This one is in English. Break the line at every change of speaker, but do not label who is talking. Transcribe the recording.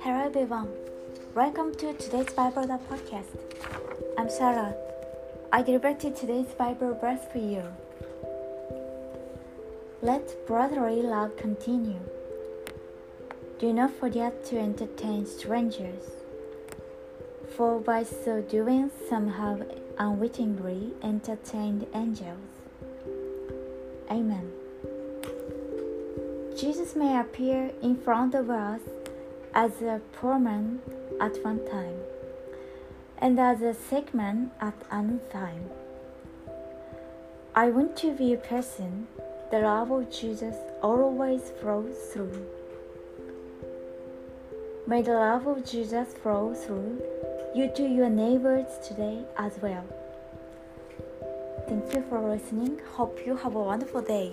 Hello everyone. Welcome to today's Bible podcast. I'm Sarah. I delivered today's Bible verse for you. Let brotherly love continue. Do not forget to entertain strangers, for by so doing some have unwittingly entertained angels. Amen. Jesus may appear in front of us as a poor man at one time, and as a sick man at another time. I want to be a person the love of Jesus always flows through. May the love of Jesus flow through you to your neighbors today as well. Thank you for listening. Hope you have a wonderful day.